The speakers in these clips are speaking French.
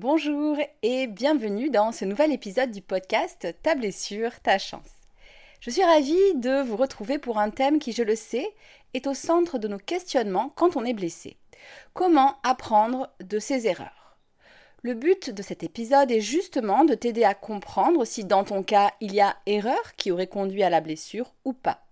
Bonjour et bienvenue dans ce nouvel épisode du podcast Ta blessure, ta chance. Je suis ravie de vous retrouver pour un thème qui, je le sais, est au centre de nos questionnements quand on est blessé. Comment apprendre de ses erreurs? Le but de cet épisode est justement de t'aider à comprendre si dans ton cas il y a erreur qui aurait conduit à la blessure ou pas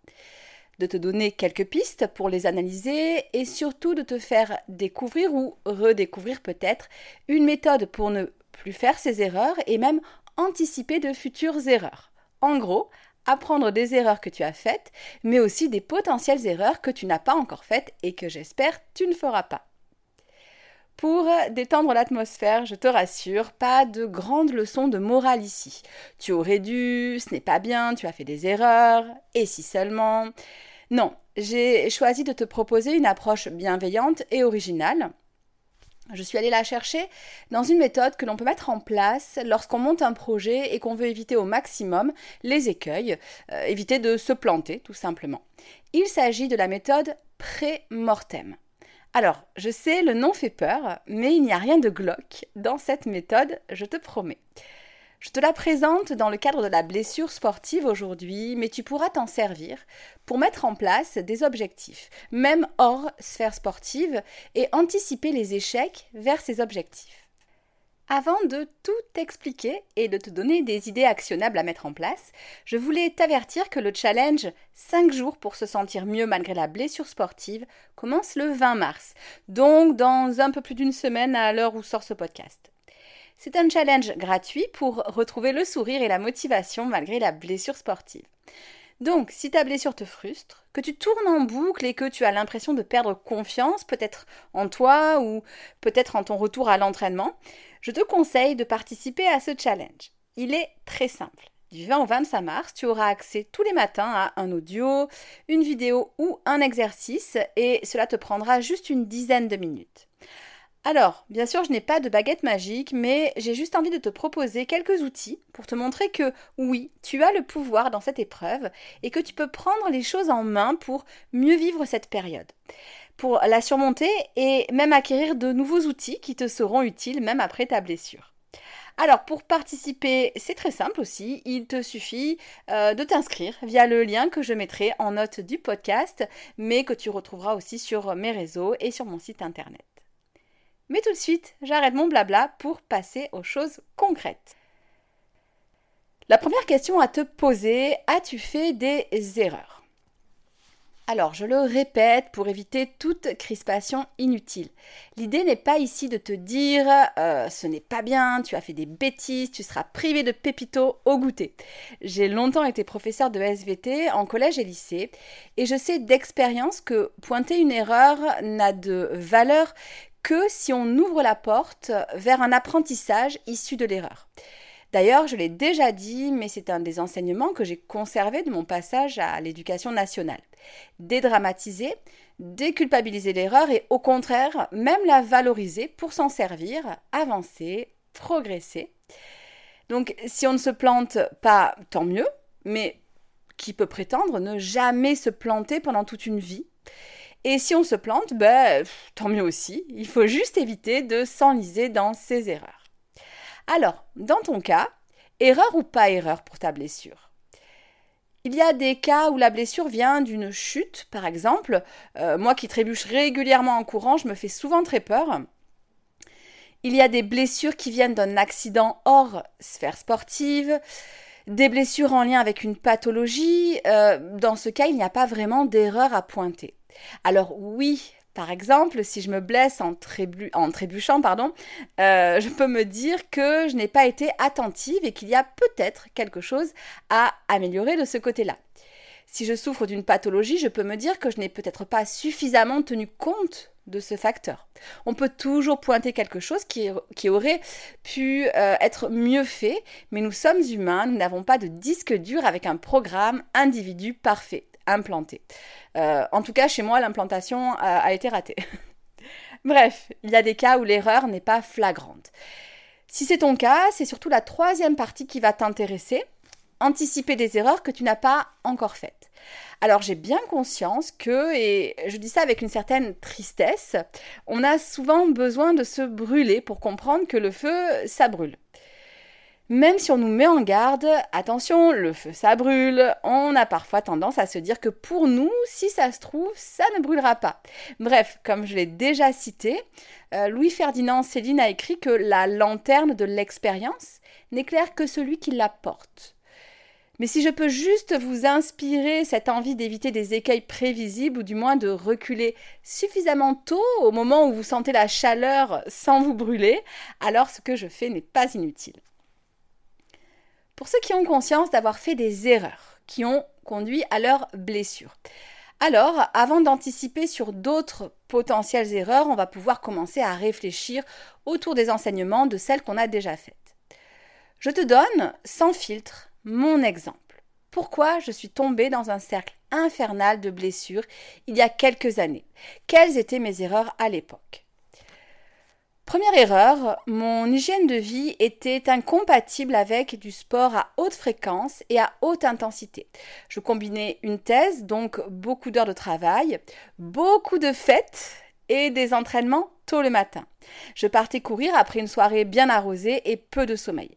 de te donner quelques pistes pour les analyser et surtout de te faire découvrir ou redécouvrir peut-être une méthode pour ne plus faire ces erreurs et même anticiper de futures erreurs. En gros, apprendre des erreurs que tu as faites, mais aussi des potentielles erreurs que tu n'as pas encore faites et que j'espère tu ne feras pas. Pour détendre l'atmosphère, je te rassure, pas de grandes leçons de morale ici. Tu aurais dû, ce n'est pas bien, tu as fait des erreurs, et si seulement. Non, j'ai choisi de te proposer une approche bienveillante et originale. Je suis allée la chercher dans une méthode que l'on peut mettre en place lorsqu'on monte un projet et qu'on veut éviter au maximum les écueils, euh, éviter de se planter tout simplement. Il s'agit de la méthode pré-mortem. Alors, je sais, le nom fait peur, mais il n'y a rien de glauque dans cette méthode, je te promets. Je te la présente dans le cadre de la blessure sportive aujourd'hui, mais tu pourras t'en servir pour mettre en place des objectifs, même hors sphère sportive, et anticiper les échecs vers ces objectifs. Avant de tout t'expliquer et de te donner des idées actionnables à mettre en place, je voulais t'avertir que le challenge 5 jours pour se sentir mieux malgré la blessure sportive commence le 20 mars, donc dans un peu plus d'une semaine à l'heure où sort ce podcast. C'est un challenge gratuit pour retrouver le sourire et la motivation malgré la blessure sportive. Donc, si ta blessure te frustre, que tu tournes en boucle et que tu as l'impression de perdre confiance, peut-être en toi ou peut-être en ton retour à l'entraînement, je te conseille de participer à ce challenge. Il est très simple. Du 20 au 25 mars, tu auras accès tous les matins à un audio, une vidéo ou un exercice et cela te prendra juste une dizaine de minutes. Alors, bien sûr, je n'ai pas de baguette magique, mais j'ai juste envie de te proposer quelques outils pour te montrer que oui, tu as le pouvoir dans cette épreuve et que tu peux prendre les choses en main pour mieux vivre cette période, pour la surmonter et même acquérir de nouveaux outils qui te seront utiles même après ta blessure. Alors pour participer, c'est très simple aussi, il te suffit euh, de t'inscrire via le lien que je mettrai en note du podcast, mais que tu retrouveras aussi sur mes réseaux et sur mon site internet. Mais tout de suite, j'arrête mon blabla pour passer aux choses concrètes. La première question à te poser, as-tu fait des erreurs? Alors, je le répète pour éviter toute crispation inutile. L'idée n'est pas ici de te dire euh, ce n'est pas bien, tu as fait des bêtises, tu seras privé de pépito au goûter. J'ai longtemps été professeur de SVT en collège et lycée et je sais d'expérience que pointer une erreur n'a de valeur que si on ouvre la porte vers un apprentissage issu de l'erreur. D'ailleurs, je l'ai déjà dit, mais c'est un des enseignements que j'ai conservé de mon passage à l'éducation nationale. Dédramatiser, déculpabiliser l'erreur et au contraire, même la valoriser pour s'en servir, avancer, progresser. Donc, si on ne se plante pas, tant mieux, mais qui peut prétendre ne jamais se planter pendant toute une vie? Et si on se plante, ben, tant mieux aussi. Il faut juste éviter de s'enliser dans ses erreurs. Alors, dans ton cas, erreur ou pas erreur pour ta blessure? Il y a des cas où la blessure vient d'une chute, par exemple. Euh, moi qui trébuche régulièrement en courant, je me fais souvent très peur. Il y a des blessures qui viennent d'un accident hors sphère sportive, Des blessures en lien avec une pathologie, euh, dans ce cas, il n'y a pas vraiment d'erreur à pointer. Alors oui, par exemple, si je me blesse en, trébuchant, pardon, euh, je peux me dire que je n'ai pas été attentive et qu'il y a peut-être quelque chose à améliorer de ce côté-là. Si je souffre d'une pathologie, je peux me dire que je n'ai peut-être pas suffisamment tenu compte de ce facteur. On peut toujours pointer quelque chose qui, aurait pu euh, être mieux fait, mais nous sommes humains, nous n'avons pas de disque dur avec un programme individu parfait implanté. Euh, en tout cas, chez moi, l'implantation a, été ratée. Bref, il y a des cas où l'erreur n'est pas flagrante. Si c'est ton cas, c'est surtout la troisième partie qui va t'intéresser, anticiper des erreurs que tu n'as pas encore faites. Alors j'ai bien conscience que, et je dis ça avec une certaine tristesse, on a souvent besoin de se brûler pour comprendre que le feu, ça brûle. Même si on nous met en garde, attention, le feu ça brûle, on a parfois tendance à se dire que pour nous, si ça se trouve, ça ne brûlera pas. Bref, comme je l'ai déjà cité, euh, Louis-Ferdinand Céline a écrit que la lanterne de l'expérience n'éclaire que celui qui la porte. Mais si je peux juste vous inspirer cette envie d'éviter des écueils prévisibles ou du moins de reculer suffisamment tôt au moment où vous sentez la chaleur sans vous brûler, alors ce que je fais n'est pas inutile. Pour ceux qui ont conscience d'avoir fait des erreurs qui ont conduit à leur blessure. Alors, avant d'anticiper sur d'autres potentielles erreurs, on va pouvoir commencer à réfléchir autour des enseignements de celles qu'on a déjà faites. Je te donne, sans filtre, mon exemple. Pourquoi je suis tombée dans un cercle infernal de blessures il y a quelques années? Quelles étaient mes erreurs à l'époque? Première erreur, mon hygiène de vie était incompatible avec du sport à haute fréquence et à haute intensité. Je combinais une thèse, donc beaucoup d'heures de travail, beaucoup de fêtes et des entraînements tôt le matin. Je partais courir après une soirée bien arrosée et peu de sommeil.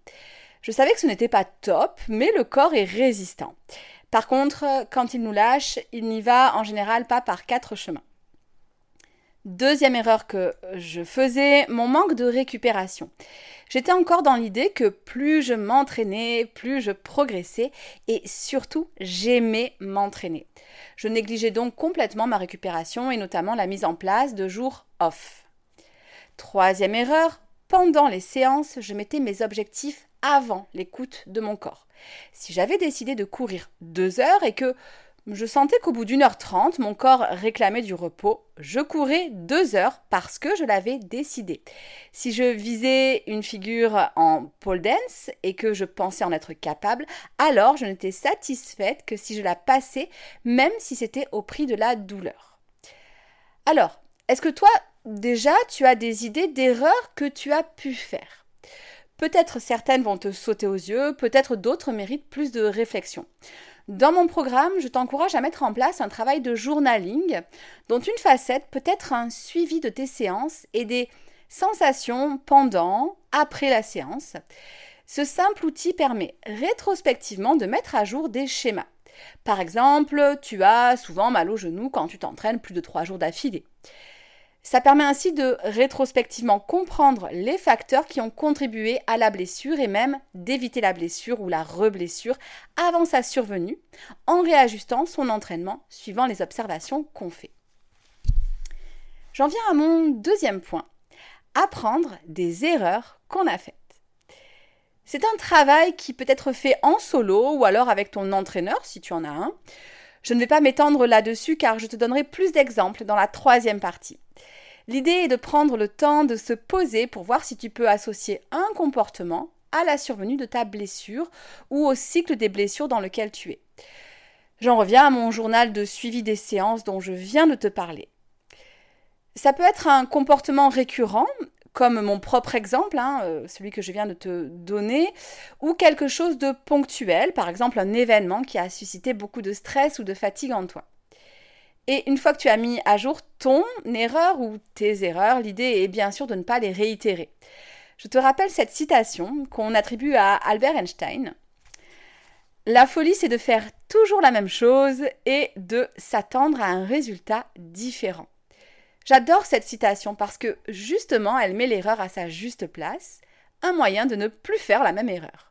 Je savais que ce n'était pas top, mais le corps est résistant. Par contre, quand il nous lâche, il n'y va en général pas par quatre chemins. Deuxième erreur que je faisais, mon manque de récupération. J'étais encore dans l'idée que plus je m'entraînais, plus je progressais et surtout j'aimais m'entraîner. Je négligeais donc complètement ma récupération et notamment la mise en place de jours off. Troisième erreur, pendant les séances, je mettais mes objectifs avant l'écoute de mon corps. Si j'avais décidé de courir deux heures et que je sentais qu'au bout d'une heure trente, mon corps réclamait du repos. Je courais deux heures parce que je l'avais décidé. Si je visais une figure en pole dance et que je pensais en être capable, alors je n'étais satisfaite que si je la passais, même si c'était au prix de la douleur. Alors, est-ce que toi, déjà, tu as des idées d'erreurs que tu as pu faire? Peut-être certaines vont te sauter aux yeux, peut-être d'autres méritent plus de réflexion. Dans mon programme, je t'encourage à mettre en place un travail de journaling dont une facette peut être un suivi de tes séances et des sensations pendant, après la séance. Ce simple outil permet rétrospectivement de mettre à jour des schémas. Par exemple, tu as souvent mal au genou quand tu t'entraînes plus de trois jours d'affilée. Ça permet ainsi de rétrospectivement comprendre les facteurs qui ont contribué à la blessure et même d'éviter la blessure ou la reblessure avant sa survenue en réajustant son entraînement suivant les observations qu'on fait. J'en viens à mon deuxième point, apprendre des erreurs qu'on a faites. C'est un travail qui peut être fait en solo ou alors avec ton entraîneur si tu en as un. Je ne vais pas m'étendre là-dessus car je te donnerai plus d'exemples dans la troisième partie. L'idée est de prendre le temps de se poser pour voir si tu peux associer un comportement à la survenue de ta blessure ou au cycle des blessures dans lequel tu es. J'en reviens à mon journal de suivi des séances dont je viens de te parler. Ça peut être un comportement récurrent, comme mon propre exemple, hein, euh, celui que je viens de te donner, ou quelque chose de ponctuel, par exemple un événement qui a suscité beaucoup de stress ou de fatigue en toi. Et une fois que tu as mis à jour ton erreur ou tes erreurs, l'idée est bien sûr de ne pas les réitérer. Je te rappelle cette citation qu'on attribue à Albert Einstein. La folie, c'est de faire toujours la même chose et de s'attendre à un résultat différent. J'adore cette citation parce que justement, elle met l'erreur à sa juste place, un moyen de ne plus faire la même erreur.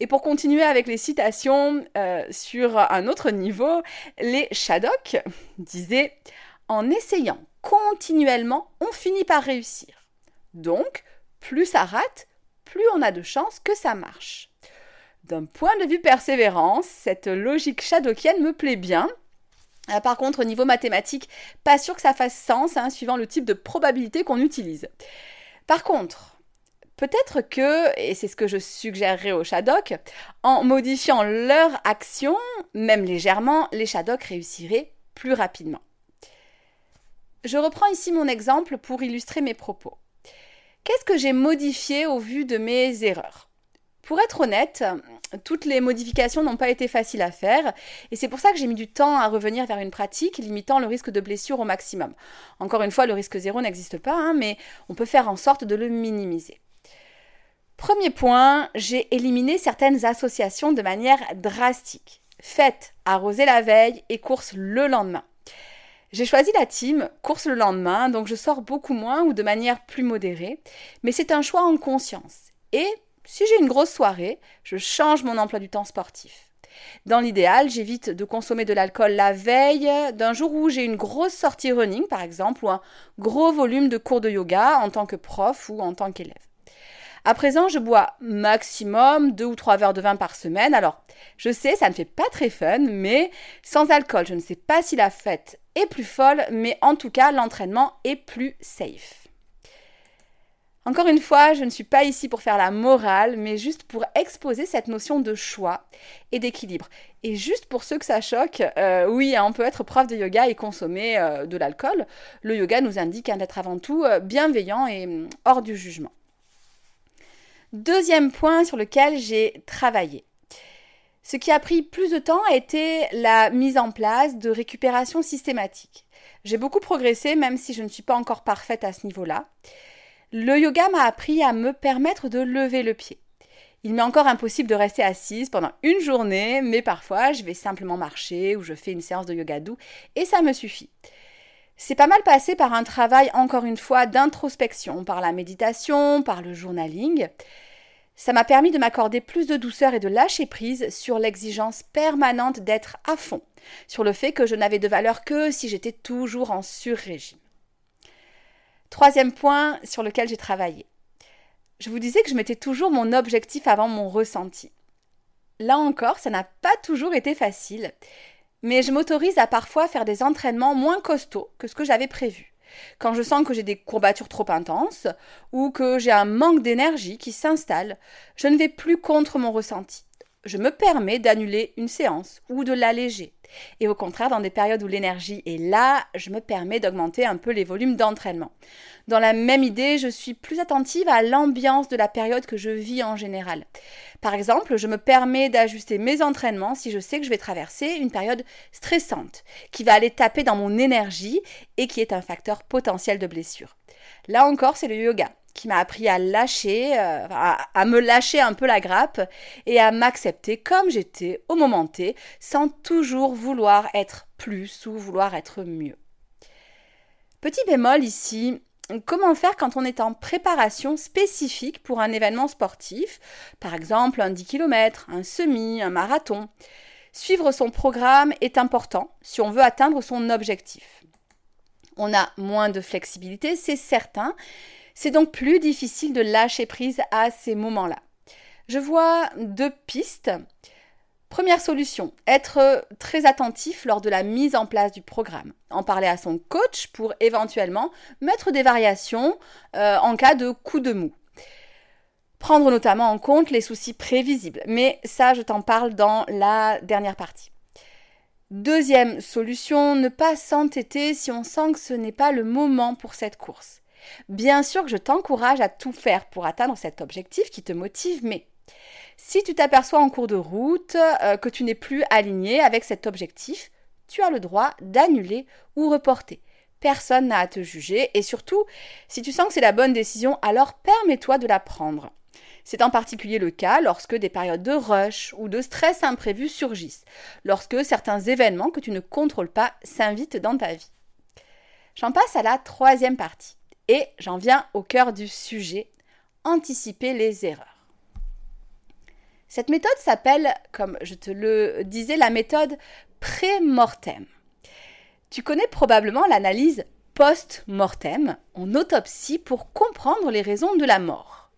Et pour continuer avec les citations euh, sur un autre niveau, les Shadok disaient En essayant continuellement, on finit par réussir. Donc, plus ça rate, plus on a de chances que ça marche. D'un point de vue persévérance, cette logique shadokienne me plaît bien. Euh, par contre, au niveau mathématique, pas sûr que ça fasse sens, hein, suivant le type de probabilité qu'on utilise. Par contre, peut-être que, et c'est ce que je suggérerais aux Shadok, en modifiant leur action, même légèrement, les Shadok réussiraient plus rapidement. Je reprends ici mon exemple pour illustrer mes propos. Qu'est-ce que j'ai modifié au vu de mes erreurs? Pour être honnête, toutes les modifications n'ont pas été faciles à faire et c'est pour ça que j'ai mis du temps à revenir vers une pratique limitant le risque de blessure au maximum. Encore une fois, le risque zéro n'existe pas, hein, mais on peut faire en sorte de le minimiser. Premier point, j'ai éliminé certaines associations de manière drastique. Fête, arroser la veille et course le lendemain. J'ai choisi la team course le lendemain, donc je sors beaucoup moins ou de manière plus modérée, mais c'est un choix en conscience. Et si j'ai une grosse soirée, je change mon emploi du temps sportif. Dans l'idéal, j'évite de consommer de l'alcool la veille d'un jour où j'ai une grosse sortie running, par exemple, ou un gros volume de cours de yoga en tant que prof ou en tant qu'élève. À présent, je bois maximum deux ou trois verres de vin par semaine. Alors, je sais, ça ne fait pas très fun, mais sans alcool, je ne sais pas si la fête est plus folle, mais en tout cas, l'entraînement est plus safe. Encore une fois, je ne suis pas ici pour faire la morale, mais juste pour exposer cette notion de choix et d'équilibre. Et juste pour ceux que ça choque, euh, oui, on peut être prof de yoga et consommer euh, de l'alcool. Le yoga nous indique d'être avant tout euh, bienveillant et hors du jugement. Deuxième point sur lequel j'ai travaillé. Ce qui a pris plus de temps a été la mise en place de récupération systématique. J'ai beaucoup progressé, même si je ne suis pas encore parfaite à ce niveau-là. Le yoga m'a appris à me permettre de lever le pied. Il m'est encore impossible de rester assise pendant une journée, mais parfois je vais simplement marcher ou je fais une séance de yoga doux et ça me suffit. C'est pas mal passé par un travail, encore une fois, d'introspection, par la méditation, par le journaling. Ça m'a permis de m'accorder plus de douceur et de lâcher prise sur l'exigence permanente d'être à fond, sur le fait que je n'avais de valeur que si j'étais toujours en sur-régime. Troisième point sur lequel j'ai travaillé. Je vous disais que je mettais toujours mon objectif avant mon ressenti. Là encore, ça n'a pas toujours été facile, mais je m'autorise à parfois faire des entraînements moins costauds que ce que j'avais prévu. Quand je sens que j'ai des courbatures trop intenses ou que j'ai un manque d'énergie qui s'installe, je ne vais plus contre mon ressenti je me permets d'annuler une séance ou de l'alléger. Et au contraire, dans des périodes où l'énergie est là, je me permets d'augmenter un peu les volumes d'entraînement. Dans la même idée, je suis plus attentive à l'ambiance de la période que je vis en général. Par exemple, je me permets d'ajuster mes entraînements si je sais que je vais traverser une période stressante, qui va aller taper dans mon énergie et qui est un facteur potentiel de blessure. Là encore, c'est le yoga qui m'a appris à lâcher, euh, à, me lâcher un peu la grappe et à m'accepter comme j'étais au moment T, sans toujours vouloir être plus ou vouloir être mieux. Petit bémol ici, comment faire quand on est en préparation spécifique pour un événement sportif, par exemple un 10 km, un semi, un marathon. Suivre son programme est important si on veut atteindre son objectif. On a moins de flexibilité, c'est certain, c'est donc plus difficile de lâcher prise à ces moments-là. Je vois deux pistes. Première solution, être très attentif lors de la mise en place du programme. En parler à son coach pour éventuellement mettre des variations euh, en cas de coup de mou. Prendre notamment en compte les soucis prévisibles. Mais ça, je t'en parle dans la dernière partie. Deuxième solution, ne pas s'entêter si on sent que ce n'est pas le moment pour cette course. Bien sûr que je t'encourage à tout faire pour atteindre cet objectif qui te motive, mais si tu t'aperçois en cours de route euh, que tu n'es plus aligné avec cet objectif, tu as le droit d'annuler ou reporter. Personne n'a à te juger et surtout, si tu sens que c'est la bonne décision, alors permets-toi de la prendre. C'est en particulier le cas lorsque des périodes de rush ou de stress imprévu surgissent, lorsque certains événements que tu ne contrôles pas s'invitent dans ta vie. J'en passe à la troisième partie. Et j'en viens au cœur du sujet, anticiper les erreurs. Cette méthode s'appelle, comme je te le disais, la méthode pré-mortem. Tu connais probablement l'analyse post-mortem en autopsie pour comprendre les raisons de la mort.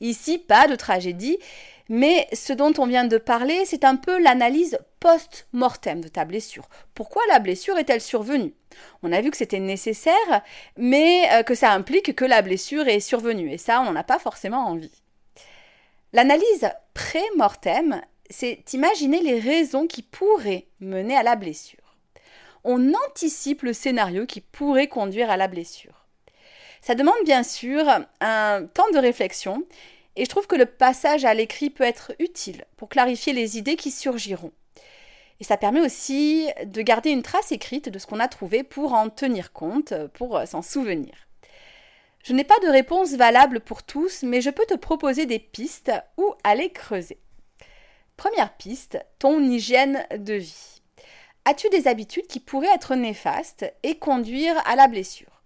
Ici, pas de tragédie, mais ce dont on vient de parler, c'est un peu l'analyse post-mortem de ta blessure. Pourquoi la blessure est-elle survenue? On a vu que c'était nécessaire, mais euh, que ça implique que la blessure est survenue, et ça, on n'en a pas forcément envie. L'analyse pré-mortem, c'est imaginer les raisons qui pourraient mener à la blessure. On anticipe le scénario qui pourrait conduire à la blessure. Ça demande bien sûr un temps de réflexion et je trouve que le passage à l'écrit peut être utile pour clarifier les idées qui surgiront. Et ça permet aussi de garder une trace écrite de ce qu'on a trouvé pour en tenir compte, pour s'en souvenir. Je n'ai pas de réponse valable pour tous, mais je peux te proposer des pistes où aller creuser. Première piste, ton hygiène de vie. As-tu des habitudes qui pourraient être néfastes et conduire à la blessure?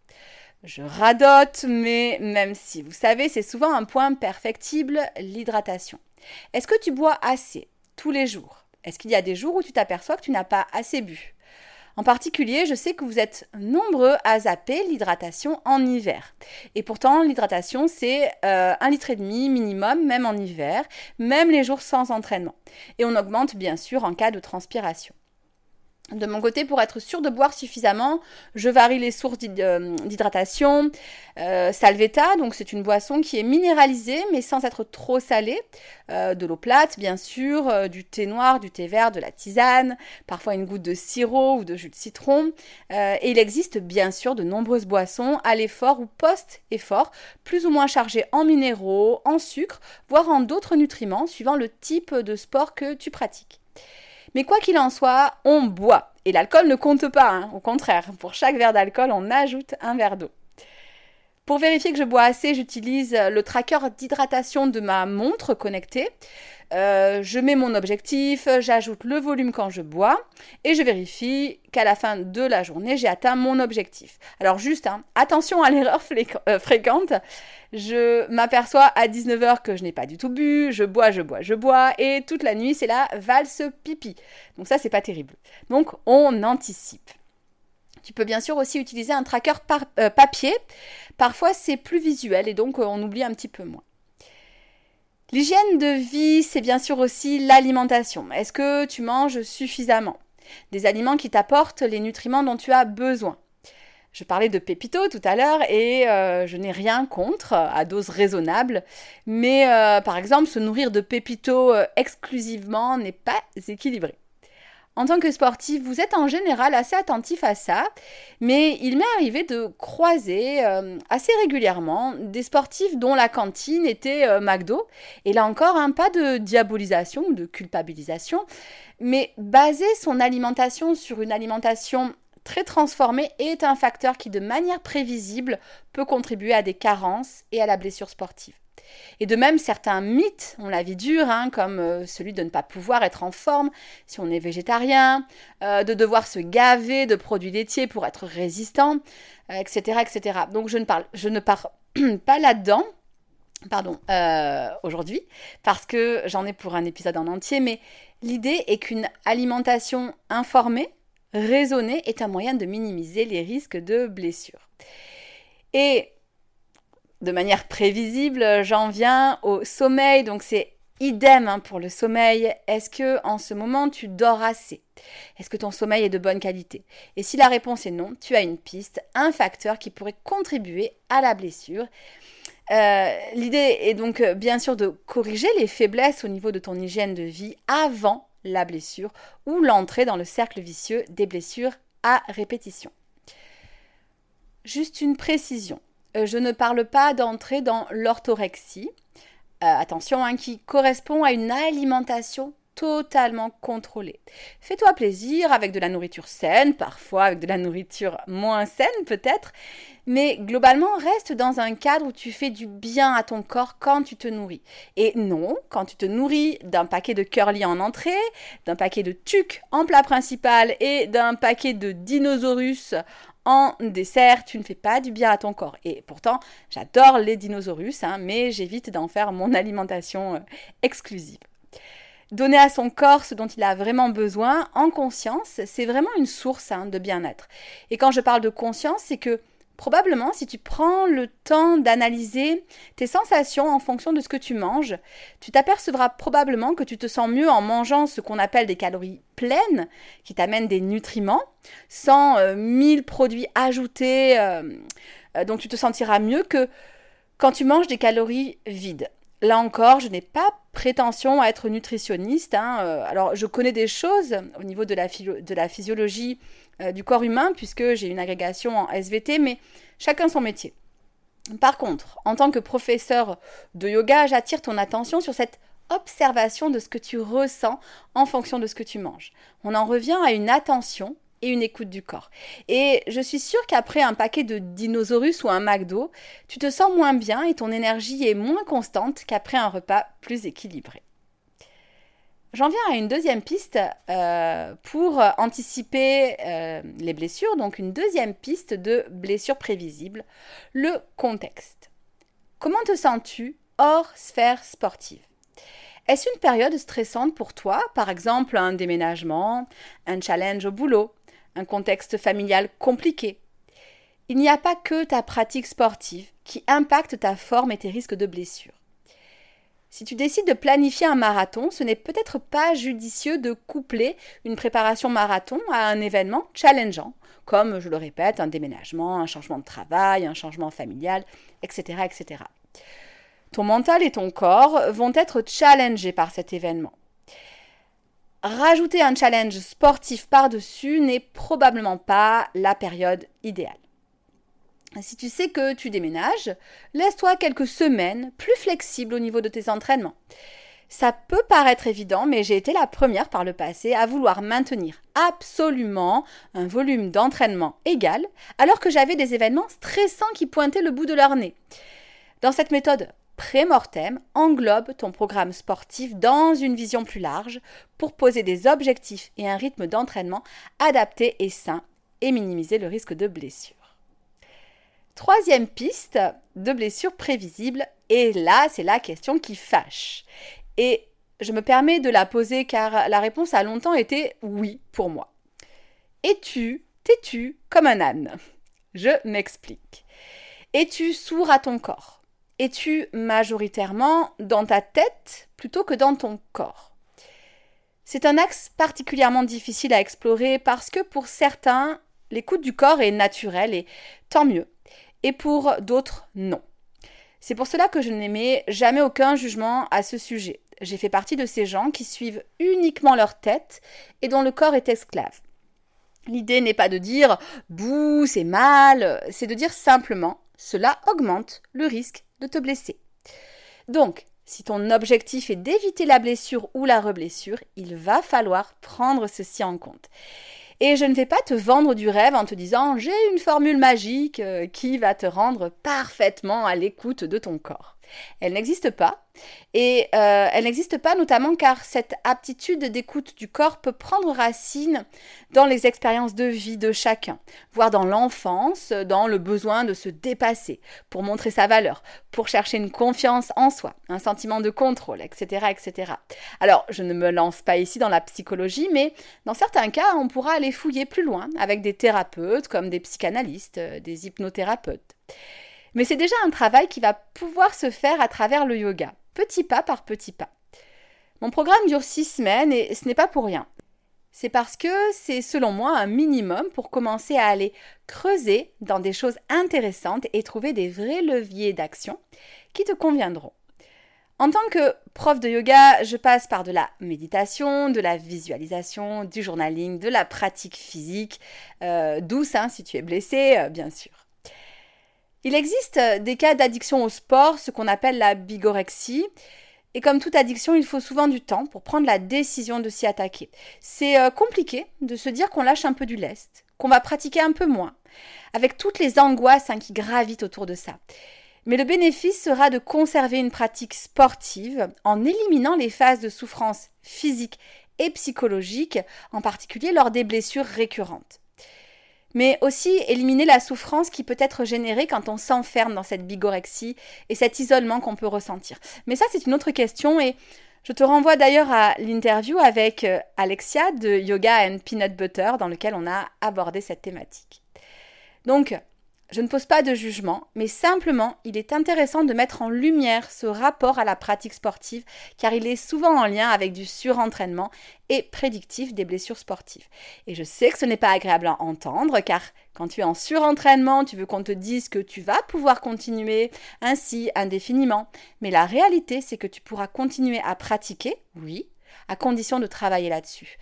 Je radote, mais même si vous savez, c'est souvent un point perfectible, l'hydratation. Est-ce que tu bois assez tous les jours? Est-ce qu'il y a des jours où tu t'aperçois que tu n'as pas assez bu? En particulier, je sais que vous êtes nombreux à zapper l'hydratation en hiver. Et pourtant, l'hydratation, c'est euh, un litre et demi minimum, même en hiver, même les jours sans entraînement. Et on augmente bien sûr en cas de transpiration. De mon côté, pour être sûr de boire suffisamment, je varie les sources euh, d'hydratation. Euh, salvetta, donc c'est une boisson qui est minéralisée mais sans être trop salée. Euh, de l'eau plate, bien sûr, du thé noir, du thé vert, de la tisane, parfois une goutte de sirop ou de jus de citron. et il existe bien sûr de nombreuses boissons à l'effort ou post-effort, plus ou moins chargées en minéraux, en sucre, voire en d'autres nutriments suivant le type de sport que tu pratiques. Mais quoi qu'il en soit, on boit. Et l'alcool ne compte pas, hein. au contraire. Pour chaque verre d'alcool, on ajoute un verre d'eau. Pour vérifier que je bois assez, j'utilise le tracker d'hydratation de ma montre connectée. Euh, je mets mon objectif, j'ajoute le volume quand je bois et je vérifie qu'à la fin de la journée, j'ai atteint mon objectif. Alors juste, hein, attention à l'erreur euh, fréquente. Je m'aperçois à 19h que je n'ai pas du tout bu, je bois, je bois, je bois et toute la nuit, c'est la valse pipi. Donc ça, c'est pas terrible. Donc on anticipe. Tu peux bien sûr aussi utiliser un tracker euh, papier. Parfois, c'est plus visuel et donc on oublie un petit peu moins. L'hygiène de vie, c'est bien sûr aussi l'alimentation. Est-ce que tu manges suffisamment? Des aliments qui t'apportent les nutriments dont tu as besoin. Je parlais de pépito tout à l'heure et euh, je n'ai rien contre à dose raisonnable, mais euh, par exemple se nourrir de pépito euh, exclusivement n'est pas équilibré. En tant que sportif, vous êtes en général assez attentif à ça, mais il m'est arrivé de croiser euh, assez régulièrement des sportifs dont la cantine était euh, McDo. Et là encore, un pas de diabolisation ou de culpabilisation, mais baser son alimentation sur une alimentation très transformée est un facteur qui, de manière prévisible, peut contribuer à des carences et à la blessure sportive. Et de même, certains mythes ont la vie dure, hein, comme euh, celui de ne pas pouvoir être en forme si on est végétarien, euh, de devoir se gaver de produits laitiers pour être résistant, etc., euh, etc. Donc je ne parle, je ne pars pas là-dedans, pardon, aujourd'hui, parce que j'en ai pour un épisode en entier, mais l'idée est qu'une alimentation informée, raisonnée, est un moyen de minimiser les risques de blessures. Et de manière prévisible, j'en viens au sommeil. Donc c'est idem hein, pour le sommeil. Est-ce que en ce moment tu dors assez? Est-ce que ton sommeil est de bonne qualité? Et si la réponse est non, tu as une piste, un facteur qui pourrait contribuer à la blessure. Euh, l'idée est donc euh, bien sûr de corriger les faiblesses au niveau de ton hygiène de vie avant la blessure ou l'entrée dans le cercle vicieux des blessures à répétition. Juste une précision. Euh, je ne parle pas d'entrer dans l'orthorexie, euh, attention, hein, qui correspond à une alimentation totalement contrôlée. Fais-toi plaisir avec de la nourriture saine, parfois avec de la nourriture moins saine peut-être, mais globalement reste dans un cadre où tu fais du bien à ton corps quand tu te nourris. Et non, quand tu te nourris d'un paquet de curly en entrée, d'un paquet de tuc en plat principal et d'un paquet de dinosaurus en dessert, tu ne fais pas du bien à ton corps. Et pourtant, j'adore les dinosaures, hein, mais j'évite d'en faire mon alimentation euh, exclusive. donner à son corps ce dont il a vraiment besoin en conscience, c'est vraiment une source hein, de bien-être. Et quand je parle de conscience, c'est que Probablement, si tu prends le temps d'analyser tes sensations en fonction de ce que tu manges, tu t'apercevras probablement que tu te sens mieux en mangeant ce qu'on appelle des calories pleines, qui t'amènent des nutriments, sans euh, mille produits ajoutés. Euh, euh, donc tu te sentiras mieux que quand tu manges des calories vides. Là encore, je n'ai pas prétention à être nutritionniste. Hein, alors, je connais des choses au niveau de la physiologie euh, du corps humain, puisque j'ai une agrégation en SVT, mais chacun son métier. Par contre, en tant que professeur de yoga, j'attire ton attention sur cette observation de ce que tu ressens en fonction de ce que tu manges. On en revient à une attention et une écoute du corps. Et je suis sûre qu'après un paquet de dinosaurus ou un McDo, tu te sens moins bien et ton énergie est moins constante qu'après un repas plus équilibré. J'en viens à une deuxième piste euh, pour anticiper euh, les blessures, donc une deuxième piste de blessures prévisibles, le contexte. Comment te sens-tu hors sphère sportive? Est-ce une période stressante pour toi, par exemple un déménagement, un challenge au boulot, un contexte familial compliqué. Il n'y a pas que ta pratique sportive qui impacte ta forme et tes risques de blessure. Si tu décides de planifier un marathon, ce n'est peut-être pas judicieux de coupler une préparation marathon à un événement challengeant, comme, je le répète, un déménagement, un changement de travail, un changement familial, etc. etc. Ton mental et ton corps vont être challengés par cet événement. Rajouter un challenge sportif par-dessus n'est probablement pas la période idéale. Si tu sais que tu déménages, laisse-toi quelques semaines plus flexible au niveau de tes entraînements. Ça peut paraître évident, mais j'ai été la première par le passé à vouloir maintenir absolument un volume d'entraînement égal, alors que j'avais des événements stressants qui pointaient le bout de leur nez. Dans cette méthode pré-mortem, englobe ton programme sportif dans une vision plus large pour poser des objectifs et un rythme d'entraînement adapté et sain et minimiser le risque de blessure. Troisième piste de blessure prévisible, et là c'est la question qui fâche. Et je me permets de la poser car la réponse a longtemps été oui pour moi. Es-tu têtu comme un âne? Je m'explique. Es-tu sourd à ton corps? Es-tu majoritairement dans ta tête plutôt que dans ton corps? C'est un axe particulièrement difficile à explorer parce que pour certains, l'écoute du corps est naturelle et tant mieux et pour d'autres, non. C'est pour cela que je n'aimais jamais aucun jugement à ce sujet. J'ai fait partie de ces gens qui suivent uniquement leur tête et dont le corps est esclave. L'idée n'est pas de dire bouh, c'est mal, c'est de dire simplement cela augmente le risque de te blesser. Donc, si ton objectif est d'éviter la blessure ou la reblessure, il va falloir prendre ceci en compte. Et je ne vais pas te vendre du rêve en te disant j'ai une formule magique euh, qui va te rendre parfaitement à l'écoute de ton corps. Elle n'existe pas. Et euh, elle n'existe pas notamment car cette aptitude d'écoute du corps peut prendre racine dans les expériences de vie de chacun, voire dans l'enfance, dans le besoin de se dépasser pour montrer sa valeur, pour chercher une confiance en soi, un sentiment de contrôle, etc., etc. Alors, je ne me lance pas ici dans la psychologie, mais dans certains cas, on pourra aller fouiller plus loin avec des thérapeutes comme des psychanalystes, euh, des hypnothérapeutes. Mais c'est déjà un travail qui va pouvoir se faire à travers le yoga, petit pas par petit pas. Mon programme dure six semaines et ce n'est pas pour rien. C'est parce que c'est selon moi un minimum pour commencer à aller creuser dans des choses intéressantes et trouver des vrais leviers d'action qui te conviendront. En tant que prof de yoga, je passe par de la méditation, de la visualisation, du journaling, de la pratique physique, euh, douce hein, si tu es blessé, euh, bien sûr. Il existe euh, des cas d'addiction au sport, ce qu'on appelle la bigorexie. Et comme toute addiction, il faut souvent du temps pour prendre la décision de s'y attaquer. C'est euh, compliqué de se dire qu'on lâche un peu du lest, qu'on va pratiquer un peu moins, avec toutes les angoisses hein, qui gravitent autour de ça. Mais le bénéfice sera de conserver une pratique sportive en éliminant les phases de souffrance physique et psychologique, en particulier lors des blessures récurrentes mais aussi éliminer la souffrance qui peut être générée quand on s'enferme dans cette bigorexie et cet isolement qu'on peut ressentir. Mais ça, c'est une autre question et Je te renvoie d'ailleurs à l'interview avec euh, Alexia de Yoga and Peanut Butter dans lequel on a abordé cette thématique. Donc, je ne pose pas de jugement, mais simplement, il est intéressant de mettre en lumière ce rapport à la pratique sportive, car il est souvent en lien avec du surentraînement et prédictif des blessures sportives. Et je sais que ce n'est pas agréable à entendre, car quand tu es en surentraînement, tu veux qu'on te dise que tu vas pouvoir continuer ainsi indéfiniment. Mais la réalité, c'est que tu pourras continuer à pratiquer, oui, à condition de travailler là-dessus.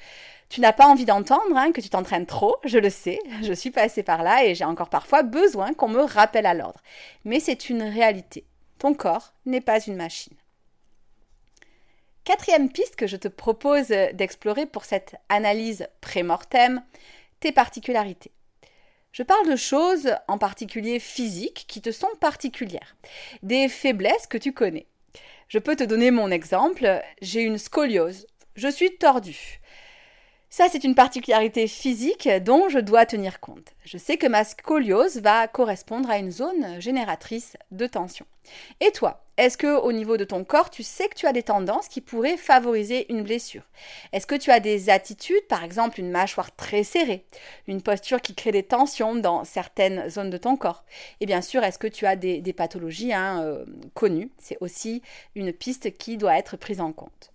Tu n'as pas envie d'entendre hein, que tu t'entraînes trop, je le sais, je suis passée par là et j'ai encore parfois besoin qu'on me rappelle à l'ordre. Mais c'est une réalité. Ton corps n'est pas une machine. Quatrième piste que je te propose d'explorer pour cette analyse pré-mortem, tes particularités. Je parle de choses en particulier physiques qui te sont particulières, des faiblesses que tu connais. Je peux te donner mon exemple, j'ai une scoliose, je suis tordue. Ça, c'est une particularité physique dont je dois tenir compte. Je sais que ma scoliose va correspondre à une zone génératrice de tension. Et toi, est-ce que au niveau de ton corps, tu sais que tu as des tendances qui pourraient favoriser une blessure? Est-ce que tu as des attitudes, par exemple une mâchoire très serrée, une posture qui crée des tensions dans certaines zones de ton corps? Et bien sûr, est-ce que tu as des, pathologies hein, euh, connues? C'est aussi une piste qui doit être prise en compte.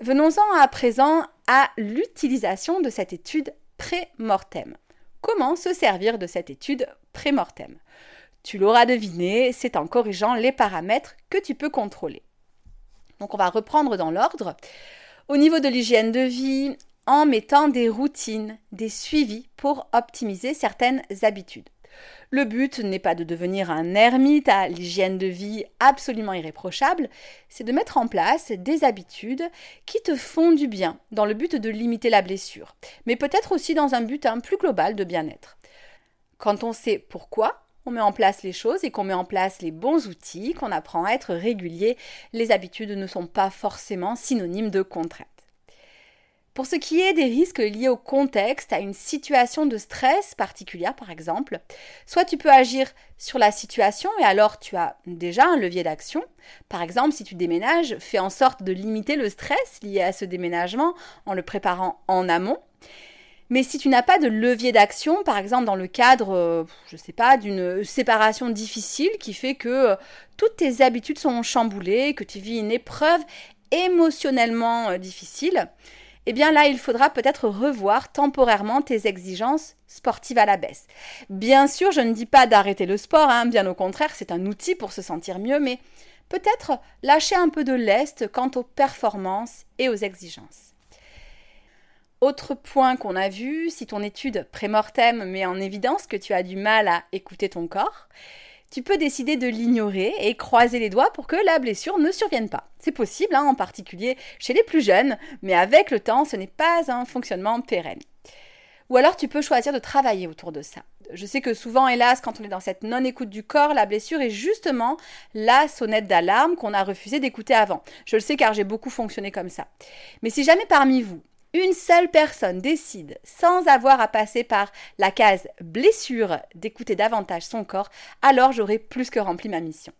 Venons-en à présent à l'utilisation de cette étude pré-mortem. Comment se servir de cette étude pré-mortem? Tu l'auras deviné, c'est en corrigeant les paramètres que tu peux contrôler. Donc on va reprendre dans l'ordre. Au niveau de l'hygiène de vie, en mettant des routines, des suivis pour optimiser certaines habitudes. Le but n'est pas de devenir un ermite à l'hygiène de vie absolument irréprochable, c'est de mettre en place des habitudes qui te font du bien, dans le but de limiter la blessure, mais peut-être aussi dans un but un plus global de bien-être. Quand on sait pourquoi, on met en place les choses et qu'on met en place les bons outils, qu'on apprend à être régulier, les habitudes ne sont pas forcément synonymes de contrainte. Pour ce qui est des risques liés au contexte, à une situation de stress particulière par exemple, soit tu peux agir sur la situation et alors tu as déjà un levier d'action. Par exemple, si tu déménages, fais en sorte de limiter le stress lié à ce déménagement en le préparant en amont. Mais si tu n'as pas de levier d'action, par exemple dans le cadre, euh, je ne sais pas, d'une séparation difficile qui fait que euh, toutes tes habitudes sont chamboulées, que tu vis une épreuve émotionnellement euh, difficile, eh bien là, il faudra peut-être revoir temporairement tes exigences sportives à la baisse. Bien sûr, je ne dis pas d'arrêter le sport, hein, bien au contraire, c'est un outil pour se sentir mieux, mais peut-être lâcher un peu de lest quant aux performances et aux exigences. Autre point qu'on a vu, si ton étude pré-mortem met en évidence que tu as du mal à écouter ton corps, tu peux décider de l'ignorer et croiser les doigts pour que la blessure ne survienne pas. C'est possible, hein, en particulier chez les plus jeunes, mais avec le temps, ce n'est pas un fonctionnement pérenne. Ou alors tu peux choisir de travailler autour de ça. Je sais que souvent, hélas, quand on est dans cette non-écoute du corps, la blessure est justement la sonnette d'alarme qu'on a refusé d'écouter avant. Je le sais car j'ai beaucoup fonctionné comme ça. Mais si jamais parmi vous, une seule personne décide, sans avoir à passer par la case blessure, d'écouter davantage son corps, alors j'aurai plus que rempli ma mission.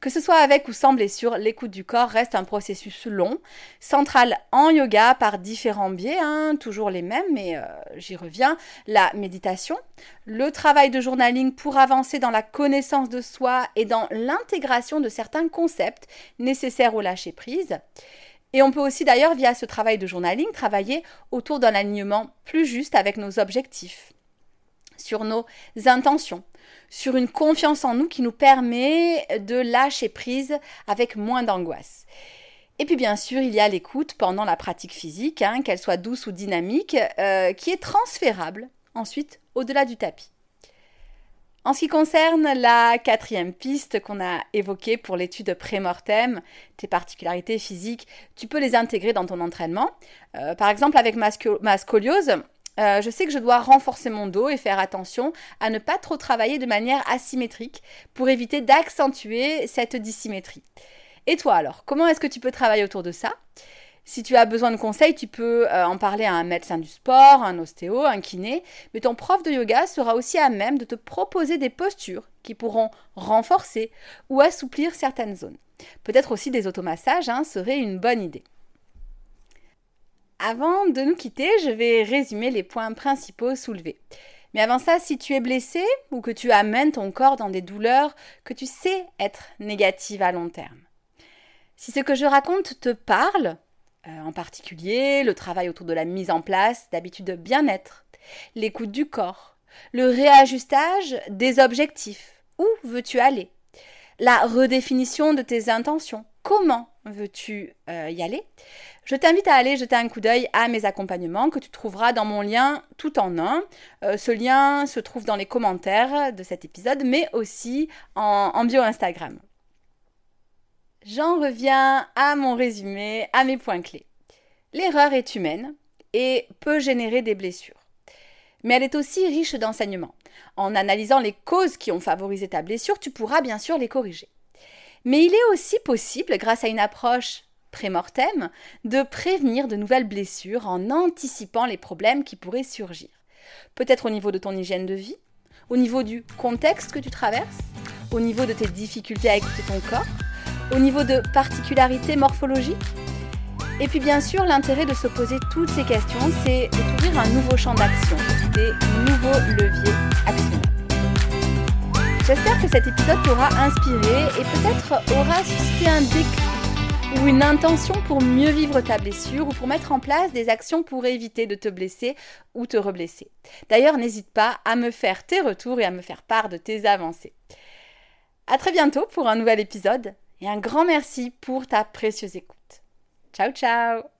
Que ce soit avec ou sans blessure, l'écoute du corps reste un processus long, central en yoga par différents biais, hein, toujours les mêmes, mais euh, j'y reviens. La méditation, le travail de journaling pour avancer dans la connaissance de soi et dans l'intégration de certains concepts nécessaires au lâcher prise. Et on peut aussi d'ailleurs, via ce travail de journaling, travailler autour d'un alignement plus juste avec nos objectifs, sur nos intentions, sur une confiance en nous qui nous permet de lâcher prise avec moins d'angoisse. Et puis bien sûr, il y a l'écoute pendant la pratique physique, hein, qu'elle soit douce ou dynamique, euh, qui est transférable ensuite au-delà du tapis. En ce qui concerne la quatrième piste qu'on a évoquée pour l'étude pré-mortem, tes particularités physiques, tu peux les intégrer dans ton entraînement. Euh, par exemple, avec ma, scoliose, euh, je sais que je dois renforcer mon dos et faire attention à ne pas trop travailler de manière asymétrique pour éviter d'accentuer cette dissymétrie. Et toi alors, comment est-ce que tu peux travailler autour de ça? Si tu as besoin de conseils, tu peux euh, en parler à un médecin du sport, un ostéo, un kiné, mais ton prof de yoga sera aussi à même de te proposer des postures qui pourront renforcer ou assouplir certaines zones. Peut-être aussi des automassages hein, serait une bonne idée. Avant de nous quitter, je vais résumer les points principaux soulevés. Mais avant ça, si tu es blessé ou que tu amènes ton corps dans des douleurs que tu sais être négatives à long terme. Si ce que je raconte te parle, euh, en particulier le travail autour de la mise en place d'habitudes de bien-être, l'écoute du corps, le réajustage des objectifs, où veux-tu aller, la redéfinition de tes intentions, comment veux-tu euh, y aller? Je t'invite à aller jeter un coup d'œil à mes accompagnements que tu trouveras dans mon lien tout en un. Euh, ce lien se trouve dans les commentaires de cet épisode, mais aussi en, en bio Instagram. J'en reviens à mon résumé, à mes points clés. L'erreur est humaine et peut générer des blessures. Mais elle est aussi riche d'enseignements. En analysant les causes qui ont favorisé ta blessure, tu pourras bien sûr les corriger. Mais il est aussi possible, grâce à une approche pré-mortem, de prévenir de nouvelles blessures en anticipant les problèmes qui pourraient surgir. Peut-être au niveau de ton hygiène de vie, au niveau du contexte que tu traverses, au niveau de tes difficultés à écouter ton corps, au niveau de particularités morphologiques. Et puis bien sûr, l'intérêt de se poser toutes ces questions, c'est d'ouvrir un nouveau champ d'action, des nouveaux leviers actionnels. J'espère que cet épisode t'aura inspiré et peut-être aura suscité un déclic ou une intention pour mieux vivre ta blessure ou pour mettre en place des actions pour éviter de te blesser ou te reblesser. D'ailleurs, n'hésite pas à me faire tes retours et à me faire part de tes avancées. À très bientôt pour un nouvel épisode et un grand merci pour ta précieuse écoute. Ciao ciao